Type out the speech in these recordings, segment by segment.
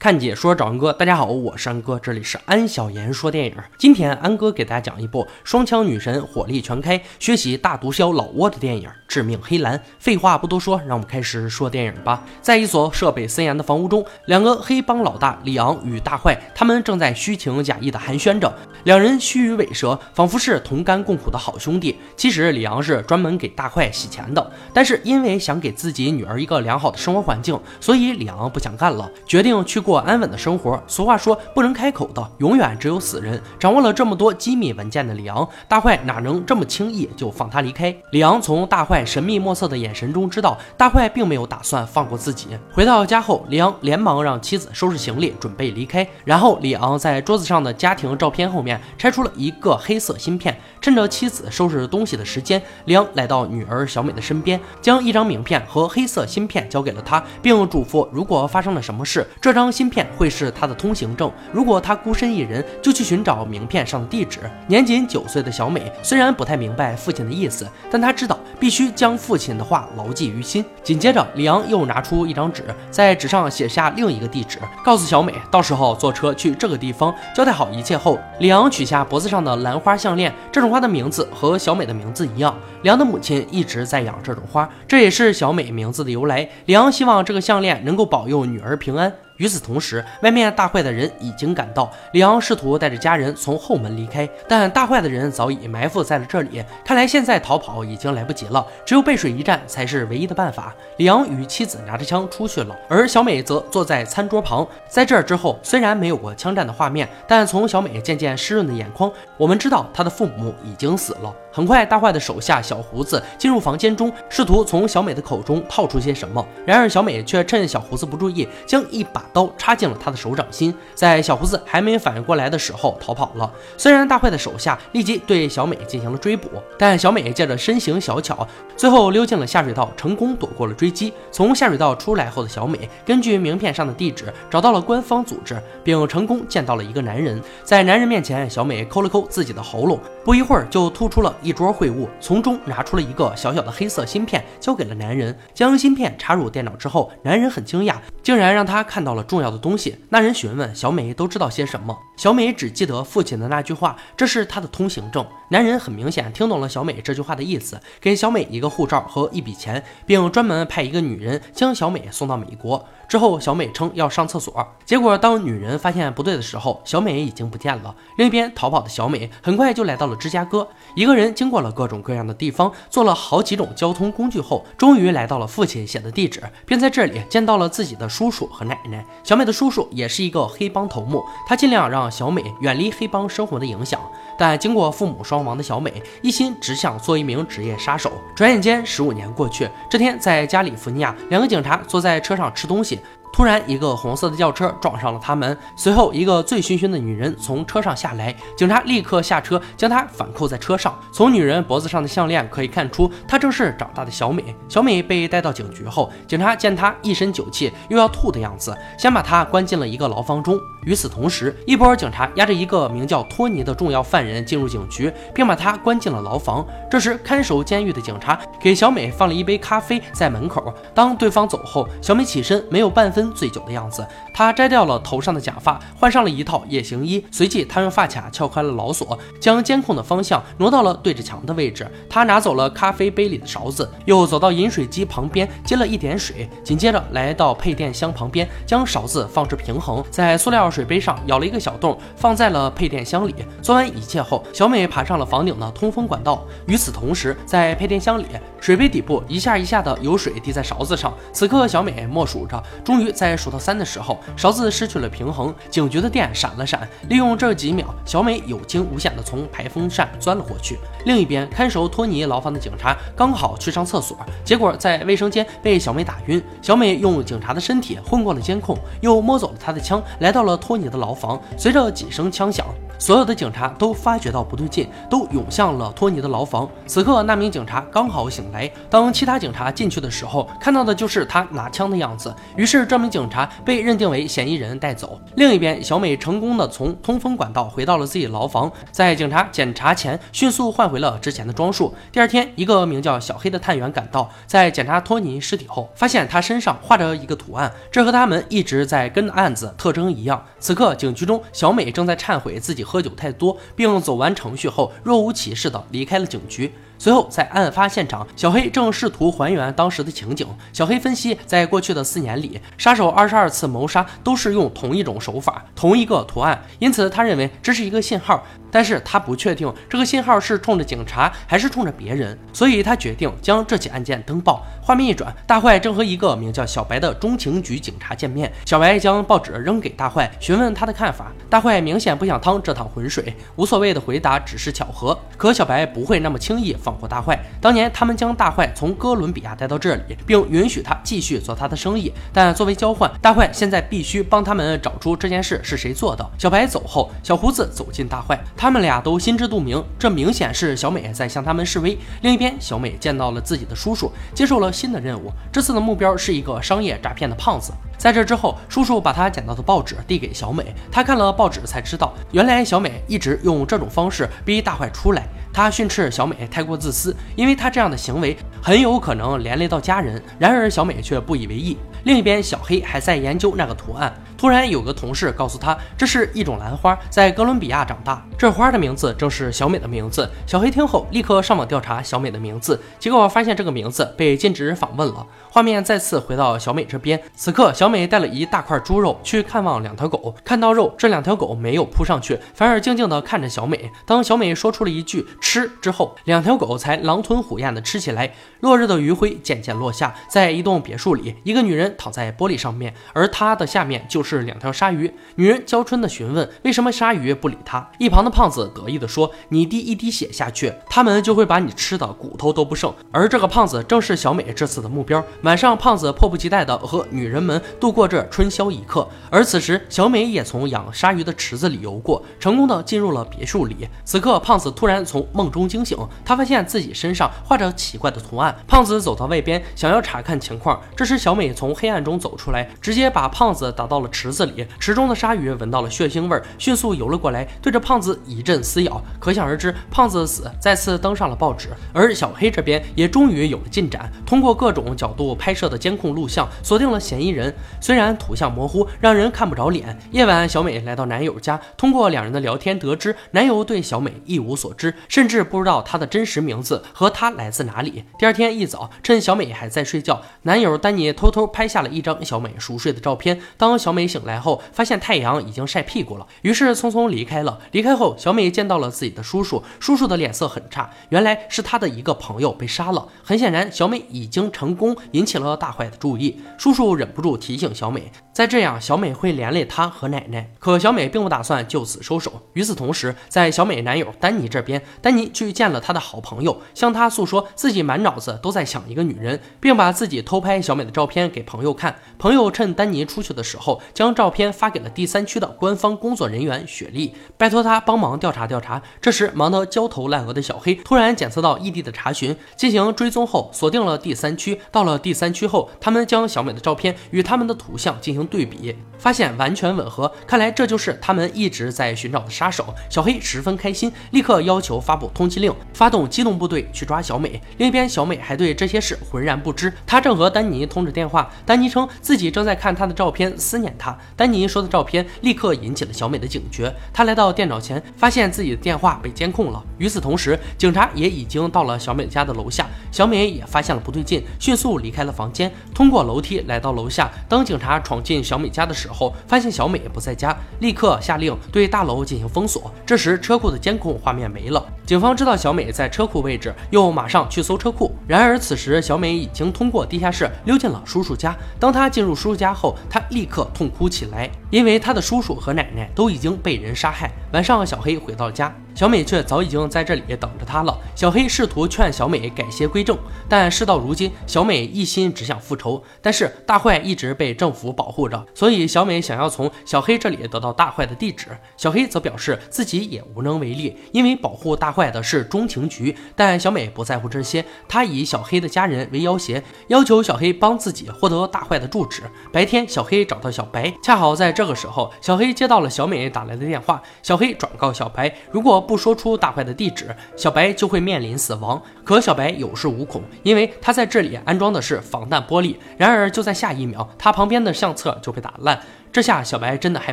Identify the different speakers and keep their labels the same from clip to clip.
Speaker 1: 看解说找安哥，大家好，我是安哥，这里是安小言说电影。今天安哥给大家讲一部双枪女神火力全开，学习大毒枭老挝的电影《致命黑蓝》。废话不多说，让我们开始说电影吧。在一所设备森严的房屋中，两个黑帮老大李昂与大坏，他们正在虚情假意的寒暄着。两人虚与委蛇，仿佛是同甘共苦的好兄弟。其实李昂是专门给大坏洗钱的，但是因为想给自己女儿一个良好的生活环境，所以李昂不想干了，决定去。过过安稳的生活。俗话说，不能开口的，永远只有死人。掌握了这么多机密文件的李昂，大坏哪能这么轻易就放他离开？李昂从大坏神秘莫测的眼神中知道，大坏并没有打算放过自己。回到家后，李昂连忙让妻子收拾行李，准备离开。然后，李昂在桌子上的家庭照片后面拆出了一个黑色芯片。趁着妻子收拾东西的时间，李昂来到女儿小美的身边，将一张名片和黑色芯片交给了她，并嘱咐：如果发生了什么事，这张。芯片会是他的通行证。如果他孤身一人，就去寻找名片上的地址。年仅九岁的小美虽然不太明白父亲的意思，但她知道必须将父亲的话牢记于心。紧接着，李昂又拿出一张纸，在纸上写下另一个地址，告诉小美，到时候坐车去这个地方。交代好一切后，李昂取下脖子上的兰花项链。这种花的名字和小美的名字一样，李昂的母亲一直在养这种花，这也是小美名字的由来。李昂希望这个项链能够保佑女儿平安。与此同时，外面大坏的人已经赶到。李昂试图带着家人从后门离开，但大坏的人早已埋伏在了这里。看来现在逃跑已经来不及了，只有背水一战才是唯一的办法。李昂与妻子拿着枪出去了，而小美则坐在餐桌旁。在这之后，虽然没有过枪战的画面，但从小美渐渐湿润的眼眶，我们知道她的父母已经死了。很快，大坏的手下小胡子进入房间中，试图从小美的口中套出些什么。然而，小美却趁小胡子不注意，将一把刀插进了他的手掌心，在小胡子还没反应过来的时候逃跑了。虽然大坏的手下立即对小美进行了追捕，但小美借着身形小巧，最后溜进了下水道，成功躲过了追击。从下水道出来后的小美，根据名片上的地址找到了官方组织，并成功见到了一个男人。在男人面前，小美抠了抠自己的喉咙，不一会儿就吐出了。一桌秽物，从中拿出了一个小小的黑色芯片，交给了男人。将芯片插入电脑之后，男人很惊讶，竟然让他看到了重要的东西。那人询问小美都知道些什么，小美只记得父亲的那句话，这是他的通行证。男人很明显听懂了小美这句话的意思，给小美一个护照和一笔钱，并专门派一个女人将小美送到美国。之后，小美称要上厕所，结果当女人发现不对的时候，小美已经不见了。另一边逃跑的小美很快就来到了芝加哥，一个人经过了各种各样的地方，坐了好几种交通工具后，终于来到了父亲写的地址，并在这里见到了自己的叔叔和奶奶。小美的叔叔也是一个黑帮头目，他尽量让小美远离黑帮生活的影响，但经过父母双亡的小美，一心只想做一名职业杀手。转眼间，十五年过去，这天在加利福尼亚，两个警察坐在车上吃东西。突然，一个红色的轿车撞上了他们。随后，一个醉醺醺的女人从车上下来，警察立刻下车将她反扣在车上。从女人脖子上的项链可以看出，她正是长大的小美。小美被带到警局后，警察见她一身酒气，又要吐的样子，先把她关进了一个牢房中。与此同时，一波警察押着一个名叫托尼的重要犯人进入警局，并把他关进了牢房。这时，看守监狱的警察给小美放了一杯咖啡在门口。当对方走后，小美起身，没有半分醉酒的样子。他摘掉了头上的假发，换上了一套夜行衣。随即，他用发卡撬开了牢锁，将监控的方向挪到了对着墙的位置。他拿走了咖啡杯里的勺子，又走到饮水机旁边接了一点水，紧接着来到配电箱旁边，将勺子放置平衡，在塑料。水杯上咬了一个小洞，放在了配电箱里。做完一切后，小美爬上了房顶的通风管道。与此同时，在配电箱里，水杯底部一下一下的有水滴在勺子上。此刻，小美默数着，终于在数到三的时候，勺子失去了平衡，警局的电闪了闪。利用这几秒，小美有惊无险的从排风扇钻了过去。另一边，看守托尼牢房的警察刚好去上厕所，结果在卫生间被小美打晕。小美用警察的身体混过了监控，又摸走了他的枪，来到了。托尼的牢房，随着几声枪响，所有的警察都发觉到不对劲，都涌向了托尼的牢房。此刻，那名警察刚好醒来。当其他警察进去的时候，看到的就是他拿枪的样子。于是，这名警察被认定为嫌疑人带走。另一边，小美成功的从通风管道回到了自己牢房，在警察检查前迅速换回了之前的装束。第二天，一个名叫小黑的探员赶到，在检查托尼尸体后，发现他身上画着一个图案，这和他们一直在跟的案子特征一样。此刻，警局中，小美正在忏悔自己喝酒太多，并走完程序后若无其事的离开了警局。随后，在案发现场，小黑正试图还原当时的情景。小黑分析，在过去的四年里，杀手二十二次谋杀都是用同一种手法、同一个图案，因此他认为这是一个信号。但是他不确定这个信号是冲着警察还是冲着别人，所以他决定将这起案件登报。画面一转，大坏正和一个名叫小白的中情局警察见面。小白将报纸扔给大坏，询问他的看法。大坏明显不想趟这趟浑水，无所谓的回答只是巧合。可小白不会那么轻易放过大坏。当年他们将大坏从哥伦比亚带到这里，并允许他继续做他的生意，但作为交换，大坏现在必须帮他们找出这件事是谁做的。小白走后，小胡子走进大坏。他们俩都心知肚明，这明显是小美在向他们示威。另一边，小美见到了自己的叔叔，接受了新的任务。这次的目标是一个商业诈骗的胖子。在这之后，叔叔把他捡到的报纸递给小美，他看了报纸才知道，原来小美一直用这种方式逼大坏出来。他训斥小美太过自私，因为他这样的行为很有可能连累到家人。然而小美却不以为意。另一边，小黑还在研究那个图案。突然，有个同事告诉他，这是一种兰花，在哥伦比亚长大。这花的名字正是小美的名字。小黑听后，立刻上网调查小美的名字，结果发现这个名字被禁止访问了。画面再次回到小美这边，此刻小美带了一大块猪肉去看望两条狗。看到肉，这两条狗没有扑上去，反而静静地看着小美。当小美说出了一句“吃”之后，两条狗才狼吞虎咽地吃起来。落日的余晖渐渐落下，在一栋别墅里，一个女人躺在玻璃上面，而她的下面就是。是两条鲨鱼。女人娇嗔的询问：“为什么鲨鱼不理她？”一旁的胖子得意的说：“你滴一滴血下去，他们就会把你吃的骨头都不剩。”而这个胖子正是小美这次的目标。晚上，胖子迫不及待的和女人们度过这春宵一刻。而此时，小美也从养鲨鱼的池子里游过，成功的进入了别墅里。此刻，胖子突然从梦中惊醒，他发现自己身上画着奇怪的图案。胖子走到外边，想要查看情况。这时，小美从黑暗中走出来，直接把胖子打到了。池池子里，池中的鲨鱼闻到了血腥味，迅速游了过来，对着胖子一阵撕咬。可想而知，胖子的死再次登上了报纸。而小黑这边也终于有了进展，通过各种角度拍摄的监控录像，锁定了嫌疑人。虽然图像模糊，让人看不着脸。夜晚，小美来到男友家，通过两人的聊天得知，男友对小美一无所知，甚至不知道她的真实名字和她来自哪里。第二天一早，趁小美还在睡觉，男友丹尼偷偷拍下了一张小美熟睡的照片。当小美醒来后，发现太阳已经晒屁股了，于是匆匆离开了。离开后，小美见到了自己的叔叔，叔叔的脸色很差，原来是他的一个朋友被杀了。很显然，小美已经成功引起了大坏的注意。叔叔忍不住提醒小美，再这样，小美会连累他和奶奶。可小美并不打算就此收手。与此同时，在小美男友丹尼这边，丹尼去见了他的好朋友，向他诉说自己满脑子都在想一个女人，并把自己偷拍小美的照片给朋友看。朋友趁丹尼出去的时候。将照片发给了第三区的官方工作人员雪莉，拜托他帮忙调查调查。这时忙得焦头烂额的小黑突然检测到异地的查询，进行追踪后锁定了第三区。到了第三区后，他们将小美的照片与他们的图像进行对比，发现完全吻合。看来这就是他们一直在寻找的杀手。小黑十分开心，立刻要求发布通缉令，发动机动部队去抓小美。另一边，小美还对这些事浑然不知，她正和丹尼通着电话。丹尼称自己正在看他的照片，思念丹尼说的照片立刻引起了小美的警觉，她来到电脑前，发现自己的电话被监控了。与此同时，警察也已经到了小美家的楼下，小美也发现了不对劲，迅速离开了房间，通过楼梯来到楼下。当警察闯进小美家的时候，发现小美不在家，立刻下令对大楼进行封锁。这时，车库的监控画面没了，警方知道小美在车库位置，又马上去搜车库。然而此时，小美已经通过地下室溜进了叔叔家。当她进入叔叔家后，她立刻痛哭。起来，因为她的叔叔和奶奶都已经被人杀害。晚上，小黑回到了家，小美却早已经在这里等着他了。小黑试图劝小美改邪归正，但事到如今，小美一心只想复仇。但是大坏一直被政府保护着，所以小美想要从小黑这里得到大坏的地址。小黑则表示自己也无能为力，因为保护大坏的是中情局。但小美不在乎这些，她以小黑的家人为要挟，要求小黑帮自己获得大坏的住址。白天，小黑找到小白，恰好在这个时候，小黑接到了小美打来的电话。小黑转告小白，如果不说出大坏的地址，小白就会面临死亡。可小白有恃无恐，因为他在这里安装的是防弹玻璃。然而就在下一秒，他旁边的相册就被打烂。这下小白真的害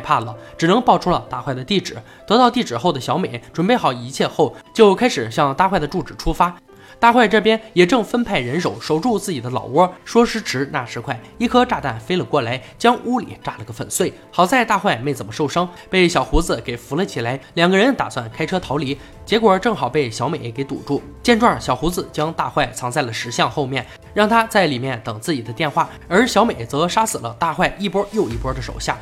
Speaker 1: 怕了，只能报出了大坏的地址。得到地址后的小美准备好一切后，就开始向大坏的住址出发。大坏这边也正分派人手守住自己的老窝，说时迟那时快，一颗炸弹飞了过来，将屋里炸了个粉碎。好在大坏没怎么受伤，被小胡子给扶了起来。两个人打算开车逃离，结果正好被小美给堵住。见状，小胡子将大坏藏在了石像后面，让他在里面等自己的电话，而小美则杀死了大坏一波又一波的手下。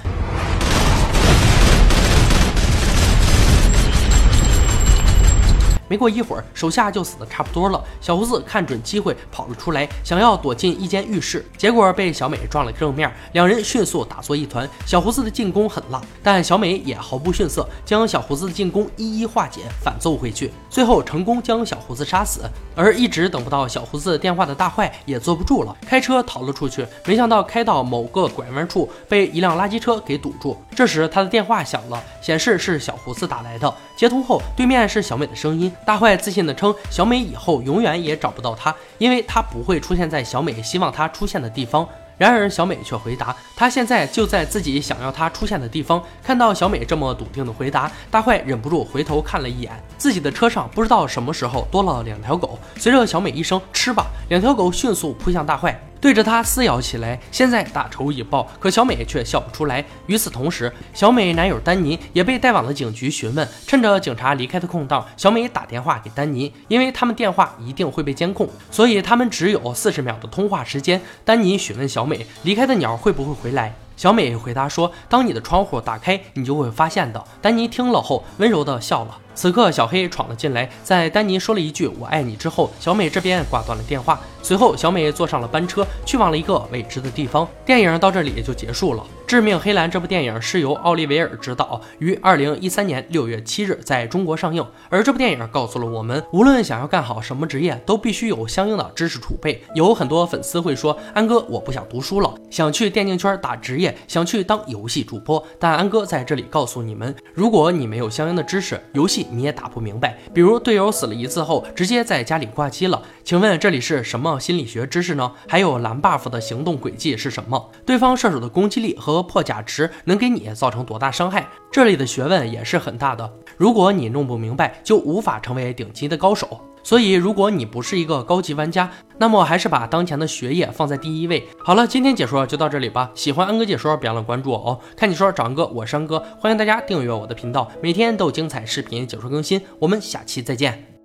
Speaker 1: 没过一会儿，手下就死的差不多了。小胡子看准机会跑了出来，想要躲进一间浴室，结果被小美撞了个正面，两人迅速打作一团。小胡子的进攻很辣，但小美也毫不逊色，将小胡子的进攻一一化解，反揍回去，最后成功将小胡子杀死。而一直等不到小胡子电话的大坏也坐不住了，开车逃了出去。没想到开到某个拐弯处，被一辆垃圾车给堵住。这时他的电话响了，显示是小胡子打来的。接通后，对面是小美的声音。大坏自信地称，小美以后永远也找不到他，因为他不会出现在小美希望他出现的地方。然而小美却回答，她现在就在自己想要她出现的地方。看到小美这么笃定的回答，大坏忍不住回头看了一眼自己的车上，不知道什么时候多了两条狗。随着小美一声“吃吧”，两条狗迅速扑向大坏。对着他撕咬起来，现在大仇已报，可小美却笑不出来。与此同时，小美男友丹尼也被带往了警局询问。趁着警察离开的空档，小美打电话给丹尼，因为他们电话一定会被监控，所以他们只有四十秒的通话时间。丹尼询问小美，离开的鸟会不会回来？小美回答说：“当你的窗户打开，你就会发现的。”丹尼听了后，温柔地笑了。此刻，小黑闯了进来，在丹尼说了一句“我爱你”之后，小美这边挂断了电话。随后，小美坐上了班车，去往了一个未知的地方。电影到这里也就结束了。《致命黑蓝》这部电影是由奥利维尔执导，于二零一三年六月七日在中国上映。而这部电影告诉了我们，无论想要干好什么职业，都必须有相应的知识储备。有很多粉丝会说：“安哥，我不想读书了，想去电竞圈打职业，想去当游戏主播。”但安哥在这里告诉你们，如果你没有相应的知识，游戏你也打不明白。比如队友死了一次后，直接在家里挂机了，请问这里是什么心理学知识呢？还有蓝 buff 的行动轨迹是什么？对方射手的攻击力和破甲值能给你造成多大伤害？这里的学问也是很大的。如果你弄不明白，就无法成为顶级的高手。所以，如果你不是一个高级玩家，那么还是把当前的学业放在第一位。好了，今天解说就到这里吧。喜欢安哥解说，别忘了关注我哦。看解说找安哥，我是安哥，欢迎大家订阅我的频道，每天都有精彩视频解说更新。我们下期再见。